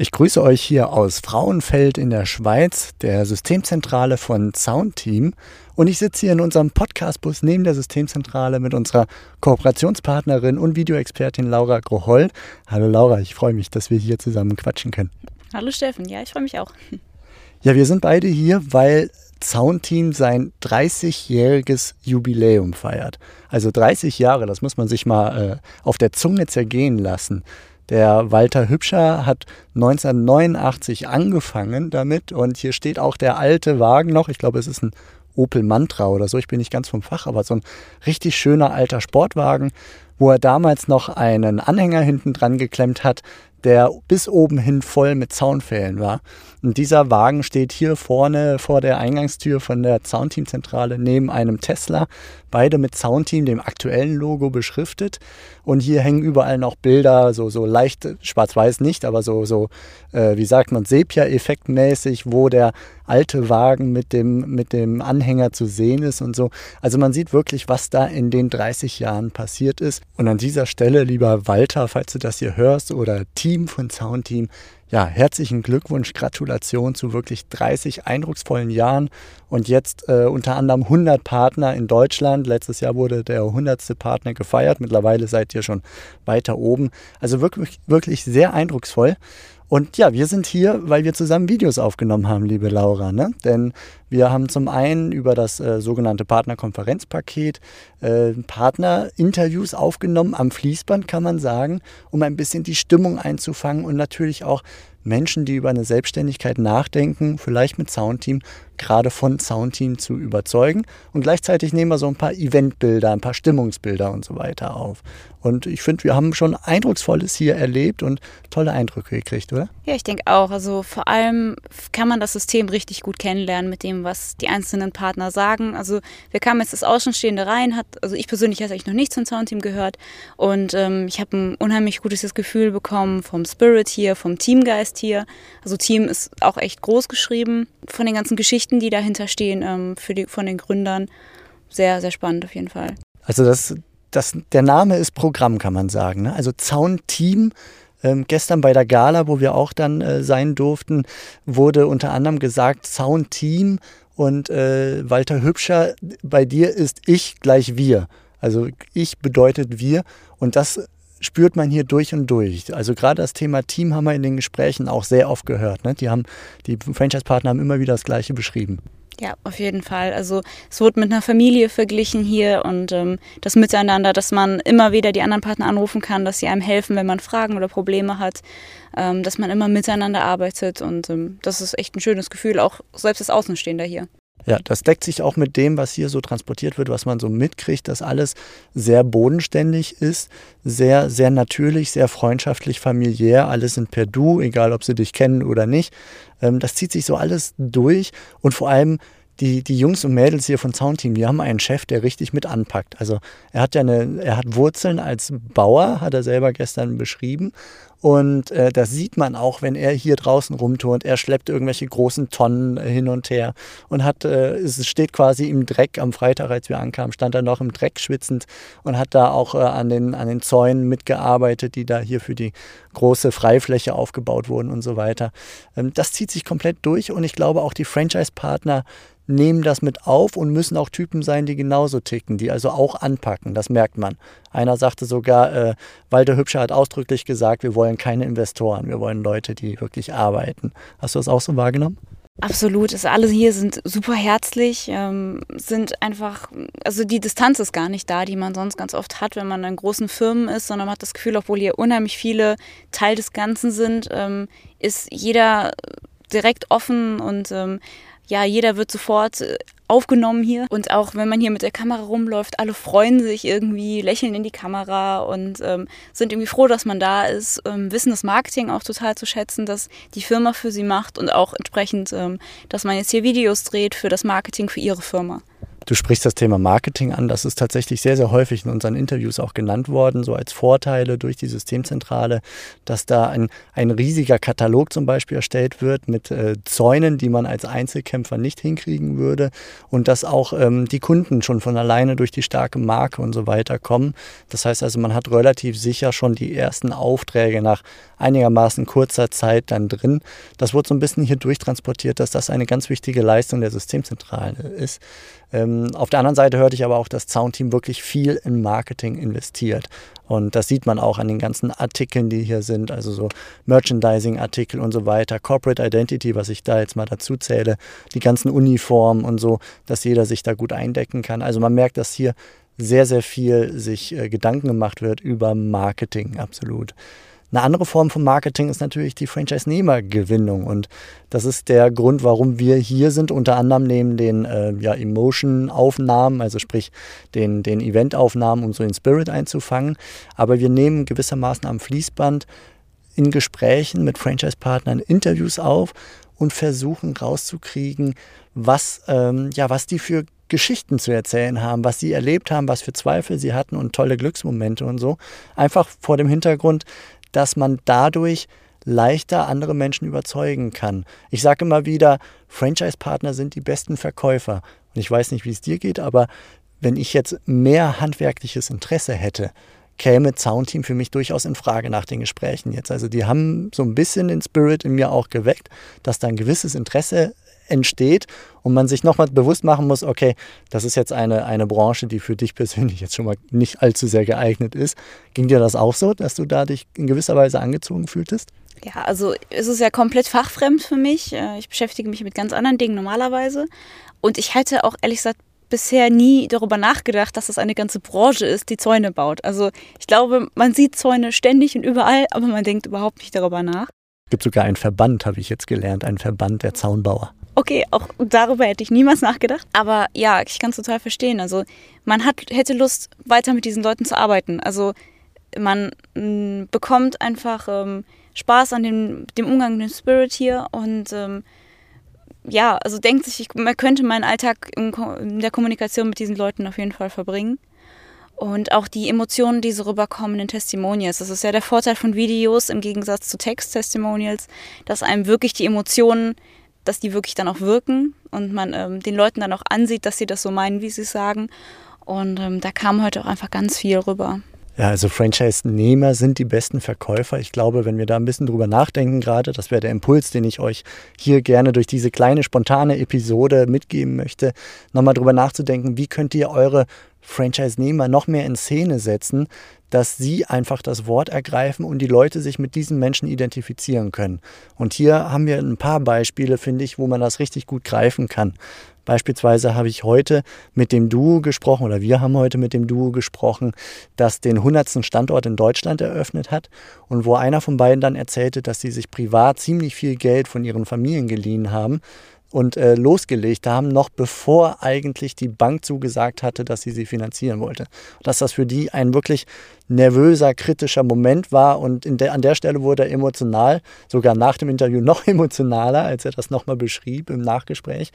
Ich grüße euch hier aus Frauenfeld in der Schweiz, der Systemzentrale von Soundteam. Und ich sitze hier in unserem Podcastbus neben der Systemzentrale mit unserer Kooperationspartnerin und Videoexpertin Laura Groholl. Hallo Laura, ich freue mich, dass wir hier zusammen quatschen können. Hallo Steffen, ja, ich freue mich auch. Ja, wir sind beide hier, weil Soundteam sein 30-jähriges Jubiläum feiert. Also 30 Jahre, das muss man sich mal äh, auf der Zunge zergehen lassen. Der Walter Hübscher hat 1989 angefangen damit und hier steht auch der alte Wagen noch. Ich glaube, es ist ein Opel Mantra oder so. Ich bin nicht ganz vom Fach, aber so ein richtig schöner alter Sportwagen, wo er damals noch einen Anhänger hinten dran geklemmt hat, der bis oben hin voll mit Zaunpfählen war. Und dieser Wagen steht hier vorne vor der Eingangstür von der Soundteam-Zentrale neben einem Tesla, beide mit Soundteam, dem aktuellen Logo beschriftet. Und hier hängen überall noch Bilder, so, so leicht schwarz-weiß nicht, aber so, so äh, wie sagt man, Sepia-Effekt-mäßig, wo der alte Wagen mit dem, mit dem Anhänger zu sehen ist und so. Also man sieht wirklich, was da in den 30 Jahren passiert ist. Und an dieser Stelle, lieber Walter, falls du das hier hörst, oder Team von Soundteam, ja, herzlichen Glückwunsch, Gratulation zu wirklich 30 eindrucksvollen Jahren und jetzt äh, unter anderem 100 Partner in Deutschland. Letztes Jahr wurde der 100. Partner gefeiert. Mittlerweile seid ihr schon weiter oben. Also wirklich, wirklich sehr eindrucksvoll. Und ja, wir sind hier, weil wir zusammen Videos aufgenommen haben, liebe Laura. Ne? Denn wir haben zum einen über das äh, sogenannte Partnerkonferenzpaket äh, Partnerinterviews aufgenommen, am Fließband kann man sagen, um ein bisschen die Stimmung einzufangen und natürlich auch Menschen, die über eine Selbstständigkeit nachdenken, vielleicht mit Soundteam, gerade von Soundteam zu überzeugen. Und gleichzeitig nehmen wir so ein paar Eventbilder, ein paar Stimmungsbilder und so weiter auf. Und ich finde, wir haben schon Eindrucksvolles hier erlebt und tolle Eindrücke gekriegt, oder? Ja, ich denke auch. Also vor allem kann man das System richtig gut kennenlernen mit dem, was die einzelnen Partner sagen. Also wir kamen jetzt das Außenstehende rein, hat, also ich persönlich habe eigentlich noch nichts zum Soundteam gehört. Und ähm, ich habe ein unheimlich gutes Gefühl bekommen vom Spirit hier, vom Teamgeist hier. Also Team ist auch echt groß geschrieben. Von den ganzen Geschichten, die dahinter stehen, ähm, für die, von den Gründern. Sehr, sehr spannend auf jeden Fall. Also das das, der Name ist Programm, kann man sagen. Ne? Also Zaunteam. Ähm, gestern bei der Gala, wo wir auch dann äh, sein durften, wurde unter anderem gesagt Zaunteam und äh, Walter Hübscher, bei dir ist ich gleich wir. Also ich bedeutet wir und das spürt man hier durch und durch. Also gerade das Thema Team haben wir in den Gesprächen auch sehr oft gehört. Ne? Die haben, die Franchise-Partner haben immer wieder das Gleiche beschrieben. Ja, auf jeden Fall. Also es wurde mit einer Familie verglichen hier und ähm, das Miteinander, dass man immer wieder die anderen Partner anrufen kann, dass sie einem helfen, wenn man Fragen oder Probleme hat, ähm, dass man immer miteinander arbeitet und ähm, das ist echt ein schönes Gefühl, auch selbst als Außenstehender hier. Ja, das deckt sich auch mit dem, was hier so transportiert wird, was man so mitkriegt, dass alles sehr bodenständig ist, sehr, sehr natürlich, sehr freundschaftlich, familiär. Alle sind per Du, egal ob sie dich kennen oder nicht. Ähm, das zieht sich so alles durch und vor allem die, die Jungs und Mädels hier von Soundteam, die haben einen Chef, der richtig mit anpackt. Also er hat ja eine, er hat Wurzeln als Bauer, hat er selber gestern beschrieben. Und äh, das sieht man auch, wenn er hier draußen rumturnt. Er schleppt irgendwelche großen Tonnen äh, hin und her und hat, äh, es steht quasi im Dreck. Am Freitag, als wir ankamen, stand er noch im Dreck schwitzend und hat da auch äh, an, den, an den Zäunen mitgearbeitet, die da hier für die große Freifläche aufgebaut wurden und so weiter. Ähm, das zieht sich komplett durch und ich glaube auch die Franchise-Partner nehmen das mit auf und müssen auch Typen sein, die genauso ticken, die also auch anpacken. Das merkt man. Einer sagte sogar, äh, Walter Hübscher hat ausdrücklich gesagt, wir wollen keine Investoren, wir wollen Leute, die wirklich arbeiten. Hast du das auch so wahrgenommen? Absolut. Also alle hier sind super herzlich, ähm, sind einfach, also die Distanz ist gar nicht da, die man sonst ganz oft hat, wenn man in großen Firmen ist, sondern man hat das Gefühl, obwohl hier unheimlich viele Teil des Ganzen sind, ähm, ist jeder direkt offen und ähm, ja, jeder wird sofort äh, aufgenommen hier. Und auch wenn man hier mit der Kamera rumläuft, alle freuen sich irgendwie, lächeln in die Kamera und ähm, sind irgendwie froh, dass man da ist, ähm, wissen das Marketing auch total zu schätzen, dass die Firma für sie macht und auch entsprechend, ähm, dass man jetzt hier Videos dreht für das Marketing für ihre Firma. Du sprichst das Thema Marketing an. Das ist tatsächlich sehr, sehr häufig in unseren Interviews auch genannt worden, so als Vorteile durch die Systemzentrale, dass da ein, ein riesiger Katalog zum Beispiel erstellt wird mit äh, Zäunen, die man als Einzelkämpfer nicht hinkriegen würde und dass auch ähm, die Kunden schon von alleine durch die starke Marke und so weiter kommen. Das heißt also, man hat relativ sicher schon die ersten Aufträge nach einigermaßen kurzer Zeit dann drin. Das wurde so ein bisschen hier durchtransportiert, dass das eine ganz wichtige Leistung der Systemzentrale ist. Ähm, auf der anderen Seite hörte ich aber auch, dass Soundteam wirklich viel in Marketing investiert. Und das sieht man auch an den ganzen Artikeln, die hier sind, also so Merchandising-Artikel und so weiter, Corporate Identity, was ich da jetzt mal dazu zähle, die ganzen Uniformen und so, dass jeder sich da gut eindecken kann. Also man merkt, dass hier sehr, sehr viel sich äh, Gedanken gemacht wird über Marketing, absolut. Eine andere Form von Marketing ist natürlich die Franchise-Nehmer-Gewinnung. Und das ist der Grund, warum wir hier sind, unter anderem neben den äh, ja, Emotion-Aufnahmen, also sprich den, den Event-Aufnahmen, um so den Spirit einzufangen. Aber wir nehmen gewissermaßen am Fließband in Gesprächen mit Franchise-Partnern Interviews auf und versuchen rauszukriegen, was, ähm, ja, was die für Geschichten zu erzählen haben, was sie erlebt haben, was für Zweifel sie hatten und tolle Glücksmomente und so. Einfach vor dem Hintergrund, dass man dadurch leichter andere Menschen überzeugen kann. Ich sage immer wieder, Franchise-Partner sind die besten Verkäufer. Und ich weiß nicht, wie es dir geht, aber wenn ich jetzt mehr handwerkliches Interesse hätte, käme Soundteam für mich durchaus in Frage nach den Gesprächen jetzt. Also die haben so ein bisschen den Spirit in mir auch geweckt, dass da ein gewisses Interesse entsteht und man sich nochmal bewusst machen muss, okay, das ist jetzt eine, eine Branche, die für dich persönlich jetzt schon mal nicht allzu sehr geeignet ist. Ging dir das auch so, dass du da dich in gewisser Weise angezogen fühltest? Ja, also es ist ja komplett fachfremd für mich. Äh, ich beschäftige mich mit ganz anderen Dingen normalerweise. Und ich hätte auch ehrlich gesagt bisher nie darüber nachgedacht, dass es eine ganze Branche ist, die Zäune baut. Also ich glaube, man sieht Zäune ständig und überall, aber man denkt überhaupt nicht darüber nach. Es gibt sogar einen Verband, habe ich jetzt gelernt, einen Verband der Zaunbauer. Okay, auch darüber hätte ich niemals nachgedacht. Aber ja, ich kann es total verstehen. Also man hat, hätte Lust, weiter mit diesen Leuten zu arbeiten. Also man mh, mm, bekommt einfach ähm, Spaß an dem, dem Umgang mit dem Spirit hier und ähm, ja, also denkt sich, ich, man könnte meinen Alltag in, in, der Kommunikation mit diesen Leuten auf jeden Fall verbringen. Und auch die Emotionen, die so rüberkommen in Testimonials. Das ist ja der Vorteil von Videos im Gegensatz zu Text-Testimonials, dass einem wirklich die Emotionen dass die wirklich dann auch wirken und man ähm, den Leuten dann auch ansieht, dass sie das so meinen, wie sie es sagen. Und ähm, da kam heute auch einfach ganz viel rüber. Ja, also Franchise-Nehmer sind die besten Verkäufer. Ich glaube, wenn wir da ein bisschen drüber nachdenken gerade, das wäre der Impuls, den ich euch hier gerne durch diese kleine spontane Episode mitgeben möchte, nochmal drüber nachzudenken, wie könnt ihr eure Franchise-Nehmer noch mehr in Szene setzen, dass sie einfach das Wort ergreifen und die Leute sich mit diesen Menschen identifizieren können. Und hier haben wir ein paar Beispiele, finde ich, wo man das richtig gut greifen kann. Beispielsweise habe ich heute mit dem Duo gesprochen oder wir haben heute mit dem Duo gesprochen, das den 100. Standort in Deutschland eröffnet hat und wo einer von beiden dann erzählte, dass sie sich privat ziemlich viel Geld von ihren Familien geliehen haben, und äh, losgelegt haben, noch bevor eigentlich die Bank zugesagt hatte, dass sie sie finanzieren wollte. Dass das für die ein wirklich nervöser, kritischer Moment war und der, an der Stelle wurde er emotional, sogar nach dem Interview noch emotionaler, als er das nochmal beschrieb im Nachgespräch.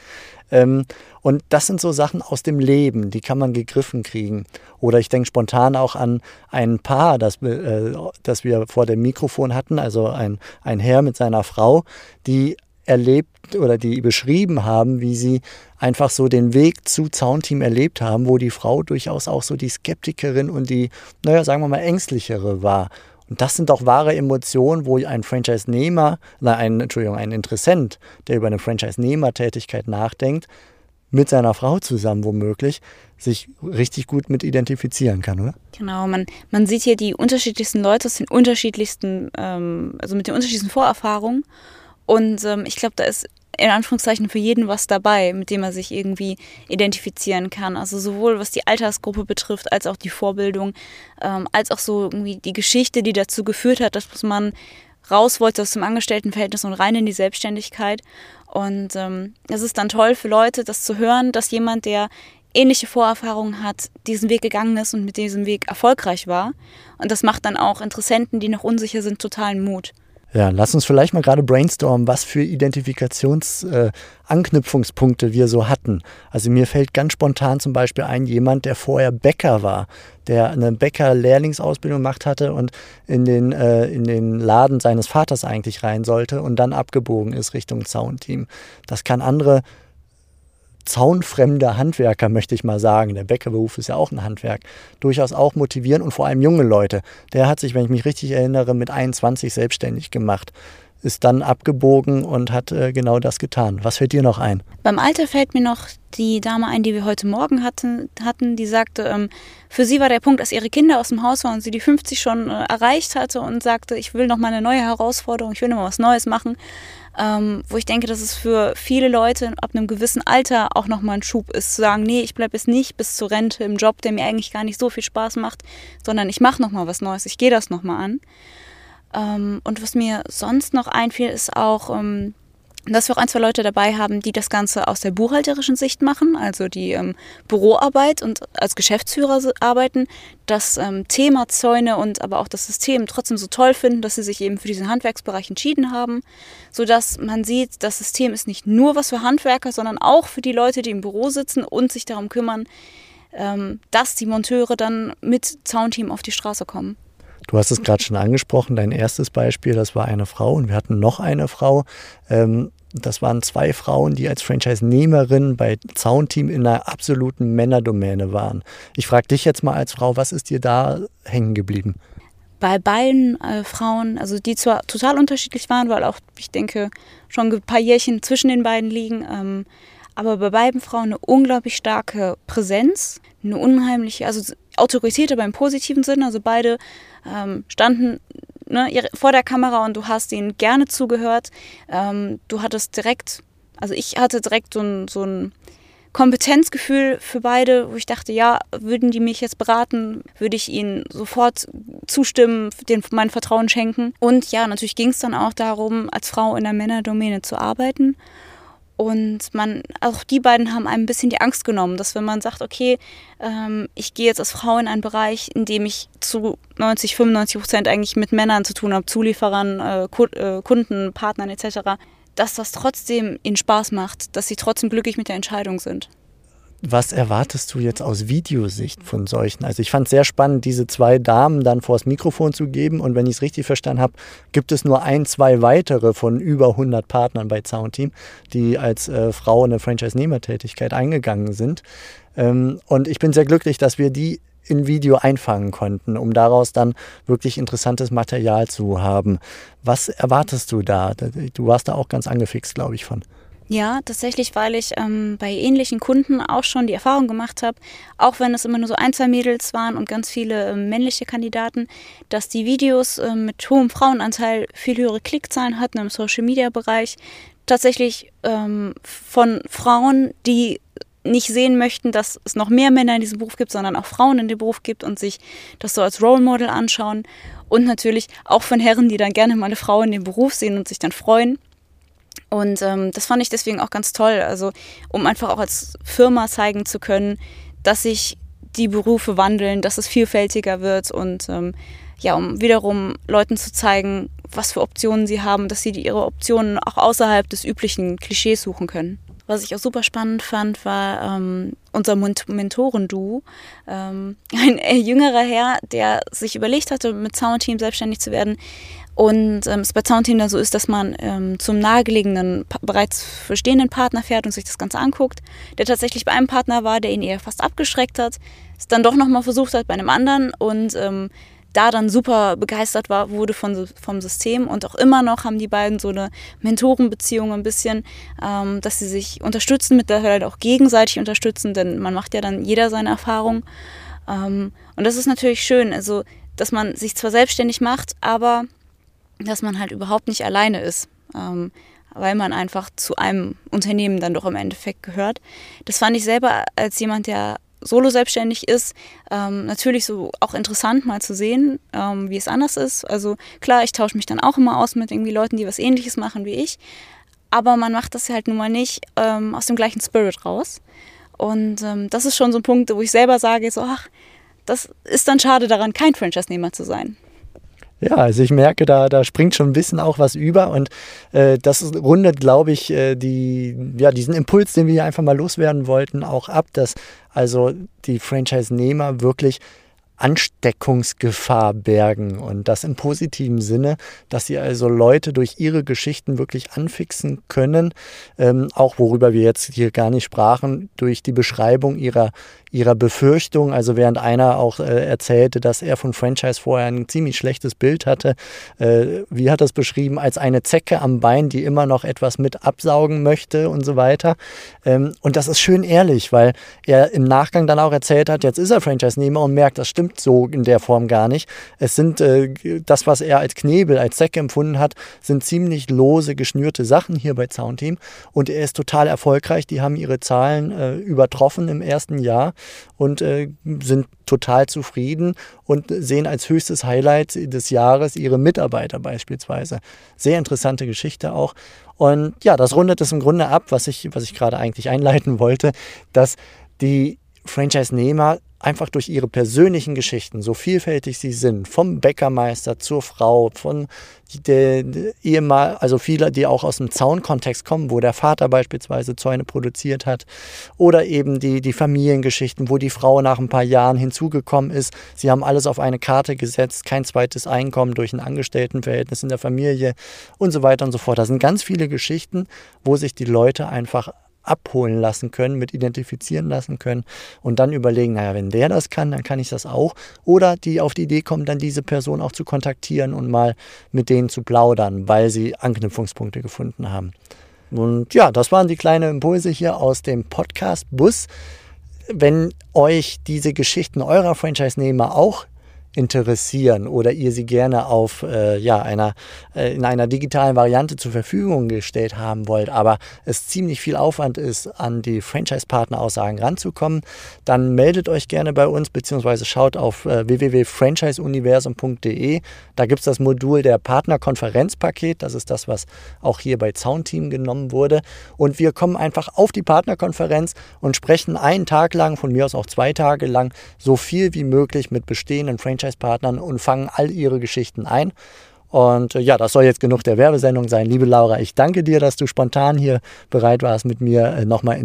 Ähm, und das sind so Sachen aus dem Leben, die kann man gegriffen kriegen. Oder ich denke spontan auch an ein Paar, das, äh, das wir vor dem Mikrofon hatten, also ein, ein Herr mit seiner Frau, die erlebt oder die beschrieben haben, wie sie einfach so den Weg zu Zaunteam erlebt haben, wo die Frau durchaus auch so die Skeptikerin und die, naja, sagen wir mal, ängstlichere war. Und das sind doch wahre Emotionen, wo ein Franchise-Nehmer, ein, Entschuldigung, ein Interessent, der über eine Franchise-Nehmer-Tätigkeit nachdenkt, mit seiner Frau zusammen womöglich, sich richtig gut mit identifizieren kann, oder? Genau, man, man sieht hier die unterschiedlichsten Leute aus den unterschiedlichsten, ähm, also mit den unterschiedlichsten Vorerfahrungen. Und ähm, ich glaube, da ist in Anführungszeichen für jeden was dabei, mit dem er sich irgendwie identifizieren kann. Also sowohl was die Altersgruppe betrifft, als auch die Vorbildung, ähm, als auch so irgendwie die Geschichte, die dazu geführt hat, dass man raus wollte aus dem Angestelltenverhältnis und rein in die Selbstständigkeit. Und ähm, es ist dann toll für Leute, das zu hören, dass jemand, der ähnliche Vorerfahrungen hat, diesen Weg gegangen ist und mit diesem Weg erfolgreich war. Und das macht dann auch Interessenten, die noch unsicher sind, totalen Mut. Ja, lass uns vielleicht mal gerade brainstormen, was für Identifikationsanknüpfungspunkte äh, wir so hatten. Also mir fällt ganz spontan zum Beispiel ein jemand, der vorher Bäcker war, der eine Bäcker-Lehrlingsausbildung gemacht hatte und in den, äh, in den Laden seines Vaters eigentlich rein sollte und dann abgebogen ist Richtung Zaunteam. Das kann andere zaunfremde Handwerker, möchte ich mal sagen, der Bäckerberuf ist ja auch ein Handwerk, durchaus auch motivieren und vor allem junge Leute. Der hat sich, wenn ich mich richtig erinnere, mit 21 selbstständig gemacht ist dann abgebogen und hat äh, genau das getan. Was fällt dir noch ein? Beim Alter fällt mir noch die Dame ein, die wir heute Morgen hatten, hatten die sagte, ähm, für sie war der Punkt, dass ihre Kinder aus dem Haus waren und sie die 50 schon äh, erreicht hatte und sagte, ich will noch mal eine neue Herausforderung, ich will noch mal was Neues machen. Ähm, wo ich denke, dass es für viele Leute ab einem gewissen Alter auch nochmal ein Schub ist, zu sagen, nee, ich bleibe jetzt nicht bis zur Rente im Job, der mir eigentlich gar nicht so viel Spaß macht, sondern ich mache nochmal was Neues, ich gehe das nochmal an. Ähm, und was mir sonst noch einfiel, ist auch, ähm, dass wir auch ein, zwei Leute dabei haben, die das Ganze aus der buchhalterischen Sicht machen, also die ähm, Büroarbeit und als Geschäftsführer arbeiten, das ähm, Thema Zäune und aber auch das System trotzdem so toll finden, dass sie sich eben für diesen Handwerksbereich entschieden haben, sodass man sieht, das System ist nicht nur was für Handwerker, sondern auch für die Leute, die im Büro sitzen und sich darum kümmern, ähm, dass die Monteure dann mit Zaunteam auf die Straße kommen. Du hast es gerade schon angesprochen, dein erstes Beispiel, das war eine Frau und wir hatten noch eine Frau. Ähm, das waren zwei Frauen, die als Franchise-Nehmerin bei Zaunteam in einer absoluten Männerdomäne waren. Ich frage dich jetzt mal als Frau, was ist dir da hängen geblieben? Bei beiden äh, Frauen, also die zwar total unterschiedlich waren, weil auch, ich denke, schon ein paar Jährchen zwischen den beiden liegen, ähm, aber bei beiden Frauen eine unglaublich starke Präsenz, eine unheimliche, also Autorität, aber im positiven Sinne. Also beide ähm, standen ne, vor der Kamera und du hast ihnen gerne zugehört. Ähm, du hattest direkt, also ich hatte direkt so ein, so ein Kompetenzgefühl für beide, wo ich dachte, ja, würden die mich jetzt beraten, würde ich ihnen sofort zustimmen, denen mein Vertrauen schenken. Und ja, natürlich ging es dann auch darum, als Frau in der Männerdomäne zu arbeiten. Und man, auch die beiden haben einem ein bisschen die Angst genommen, dass wenn man sagt, okay, ähm, ich gehe jetzt als Frau in einen Bereich, in dem ich zu 90, 95 Prozent eigentlich mit Männern zu tun habe, Zulieferern, äh, äh, Kunden, Partnern etc., dass das trotzdem ihnen Spaß macht, dass sie trotzdem glücklich mit der Entscheidung sind. Was erwartest du jetzt aus Videosicht von solchen? Also ich fand es sehr spannend, diese zwei Damen dann vors Mikrofon zu geben. Und wenn ich es richtig verstanden habe, gibt es nur ein, zwei weitere von über 100 Partnern bei Soundteam, die als äh, Frau eine Franchise-Nehmertätigkeit eingegangen sind. Ähm, und ich bin sehr glücklich, dass wir die in Video einfangen konnten, um daraus dann wirklich interessantes Material zu haben. Was erwartest du da? Du warst da auch ganz angefixt, glaube ich, von. Ja, tatsächlich, weil ich ähm, bei ähnlichen Kunden auch schon die Erfahrung gemacht habe, auch wenn es immer nur so ein, zwei Mädels waren und ganz viele äh, männliche Kandidaten, dass die Videos äh, mit hohem Frauenanteil viel höhere Klickzahlen hatten im Social-Media-Bereich. Tatsächlich ähm, von Frauen, die nicht sehen möchten, dass es noch mehr Männer in diesem Beruf gibt, sondern auch Frauen in dem Beruf gibt und sich das so als Role Model anschauen. Und natürlich auch von Herren, die dann gerne mal eine Frau in dem Beruf sehen und sich dann freuen. Und ähm, das fand ich deswegen auch ganz toll. Also, um einfach auch als Firma zeigen zu können, dass sich die Berufe wandeln, dass es vielfältiger wird und ähm, ja, um wiederum Leuten zu zeigen, was für Optionen sie haben, dass sie ihre Optionen auch außerhalb des üblichen Klischees suchen können. Was ich auch super spannend fand, war ähm, unser Mentorenduo. Ähm, ein äh, jüngerer Herr, der sich überlegt hatte, mit Soundteam selbstständig zu werden, und ähm, es bei Soundteam dann so ist, dass man ähm, zum nahegelegenen, bereits bestehenden Partner fährt und sich das Ganze anguckt, der tatsächlich bei einem Partner war, der ihn eher fast abgeschreckt hat, es dann doch nochmal versucht hat bei einem anderen. Und ähm, da dann super begeistert war, wurde von, vom System und auch immer noch haben die beiden so eine Mentorenbeziehung ein bisschen, ähm, dass sie sich unterstützen, mittlerweile auch gegenseitig unterstützen, denn man macht ja dann jeder seine Erfahrung. Ähm, und das ist natürlich schön, also dass man sich zwar selbstständig macht, aber dass man halt überhaupt nicht alleine ist, ähm, weil man einfach zu einem Unternehmen dann doch im Endeffekt gehört. Das fand ich selber als jemand, der solo selbstständig ist, ähm, natürlich so auch interessant mal zu sehen, ähm, wie es anders ist. Also klar, ich tausche mich dann auch immer aus mit irgendwie Leuten, die was ähnliches machen wie ich, aber man macht das halt nun mal nicht ähm, aus dem gleichen Spirit raus. Und ähm, das ist schon so ein Punkt, wo ich selber sage, so, ach, das ist dann schade daran, kein Franchise-Nehmer zu sein. Ja, also ich merke, da, da springt schon ein bisschen auch was über und äh, das rundet, glaube ich, äh, die, ja, diesen Impuls, den wir hier einfach mal loswerden wollten, auch ab, dass also die Franchise-Nehmer wirklich Ansteckungsgefahr bergen und das im positiven Sinne, dass sie also Leute durch ihre Geschichten wirklich anfixen können, ähm, auch worüber wir jetzt hier gar nicht sprachen, durch die Beschreibung ihrer ihrer Befürchtung. Also während einer auch äh, erzählte, dass er von Franchise vorher ein ziemlich schlechtes Bild hatte. Äh, wie hat es beschrieben? Als eine Zecke am Bein, die immer noch etwas mit absaugen möchte und so weiter. Ähm, und das ist schön ehrlich, weil er im Nachgang dann auch erzählt hat, jetzt ist er Franchise-Nehmer und merkt, das stimmt so in der Form gar nicht. Es sind äh, das, was er als Knebel, als Zecke empfunden hat, sind ziemlich lose, geschnürte Sachen hier bei Soundteam. Und er ist total erfolgreich. Die haben ihre Zahlen äh, übertroffen im ersten Jahr und äh, sind total zufrieden und sehen als höchstes Highlight des Jahres ihre Mitarbeiter beispielsweise. Sehr interessante Geschichte auch. Und ja, das rundet es im Grunde ab, was ich, was ich gerade eigentlich einleiten wollte, dass die Franchise-Nehmer einfach durch ihre persönlichen Geschichten, so vielfältig sie sind, vom Bäckermeister zur Frau, von der, Ehemal, also viele, die auch aus dem Zaunkontext kommen, wo der Vater beispielsweise Zäune produziert hat, oder eben die, die Familiengeschichten, wo die Frau nach ein paar Jahren hinzugekommen ist. Sie haben alles auf eine Karte gesetzt, kein zweites Einkommen durch ein Angestelltenverhältnis in der Familie und so weiter und so fort. Da sind ganz viele Geschichten, wo sich die Leute einfach abholen lassen können, mit identifizieren lassen können und dann überlegen, naja, wenn der das kann, dann kann ich das auch. Oder die auf die Idee kommen, dann diese Person auch zu kontaktieren und mal mit denen zu plaudern, weil sie Anknüpfungspunkte gefunden haben. Und ja, das waren die kleinen Impulse hier aus dem Podcast Bus. Wenn euch diese Geschichten eurer Franchise-Nehmer auch interessieren oder ihr sie gerne auf äh, ja, einer, äh, in einer digitalen Variante zur Verfügung gestellt haben wollt, aber es ziemlich viel Aufwand ist, an die Franchise-Partner-Aussagen ranzukommen, dann meldet euch gerne bei uns beziehungsweise schaut auf äh, www.franchiseuniversum.de. Da gibt es das Modul der Partnerkonferenzpaket. Das ist das, was auch hier bei Soundteam genommen wurde. Und wir kommen einfach auf die Partnerkonferenz und sprechen einen Tag lang, von mir aus auch zwei Tage lang, so viel wie möglich mit bestehenden Franchise Franchise-Partnern und fangen all ihre Geschichten ein. Und äh, ja, das soll jetzt genug der Werbesendung sein. Liebe Laura, ich danke dir, dass du spontan hier bereit warst, mit mir äh, nochmal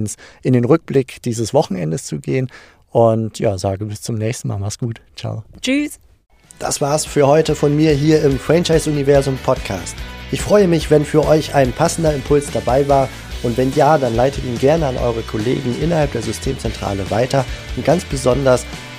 in den Rückblick dieses Wochenendes zu gehen. Und ja, sage bis zum nächsten Mal. Mach's gut. Ciao. Tschüss. Das war's für heute von mir hier im Franchise-Universum Podcast. Ich freue mich, wenn für euch ein passender Impuls dabei war. Und wenn ja, dann leitet ihn gerne an eure Kollegen innerhalb der Systemzentrale weiter. Und ganz besonders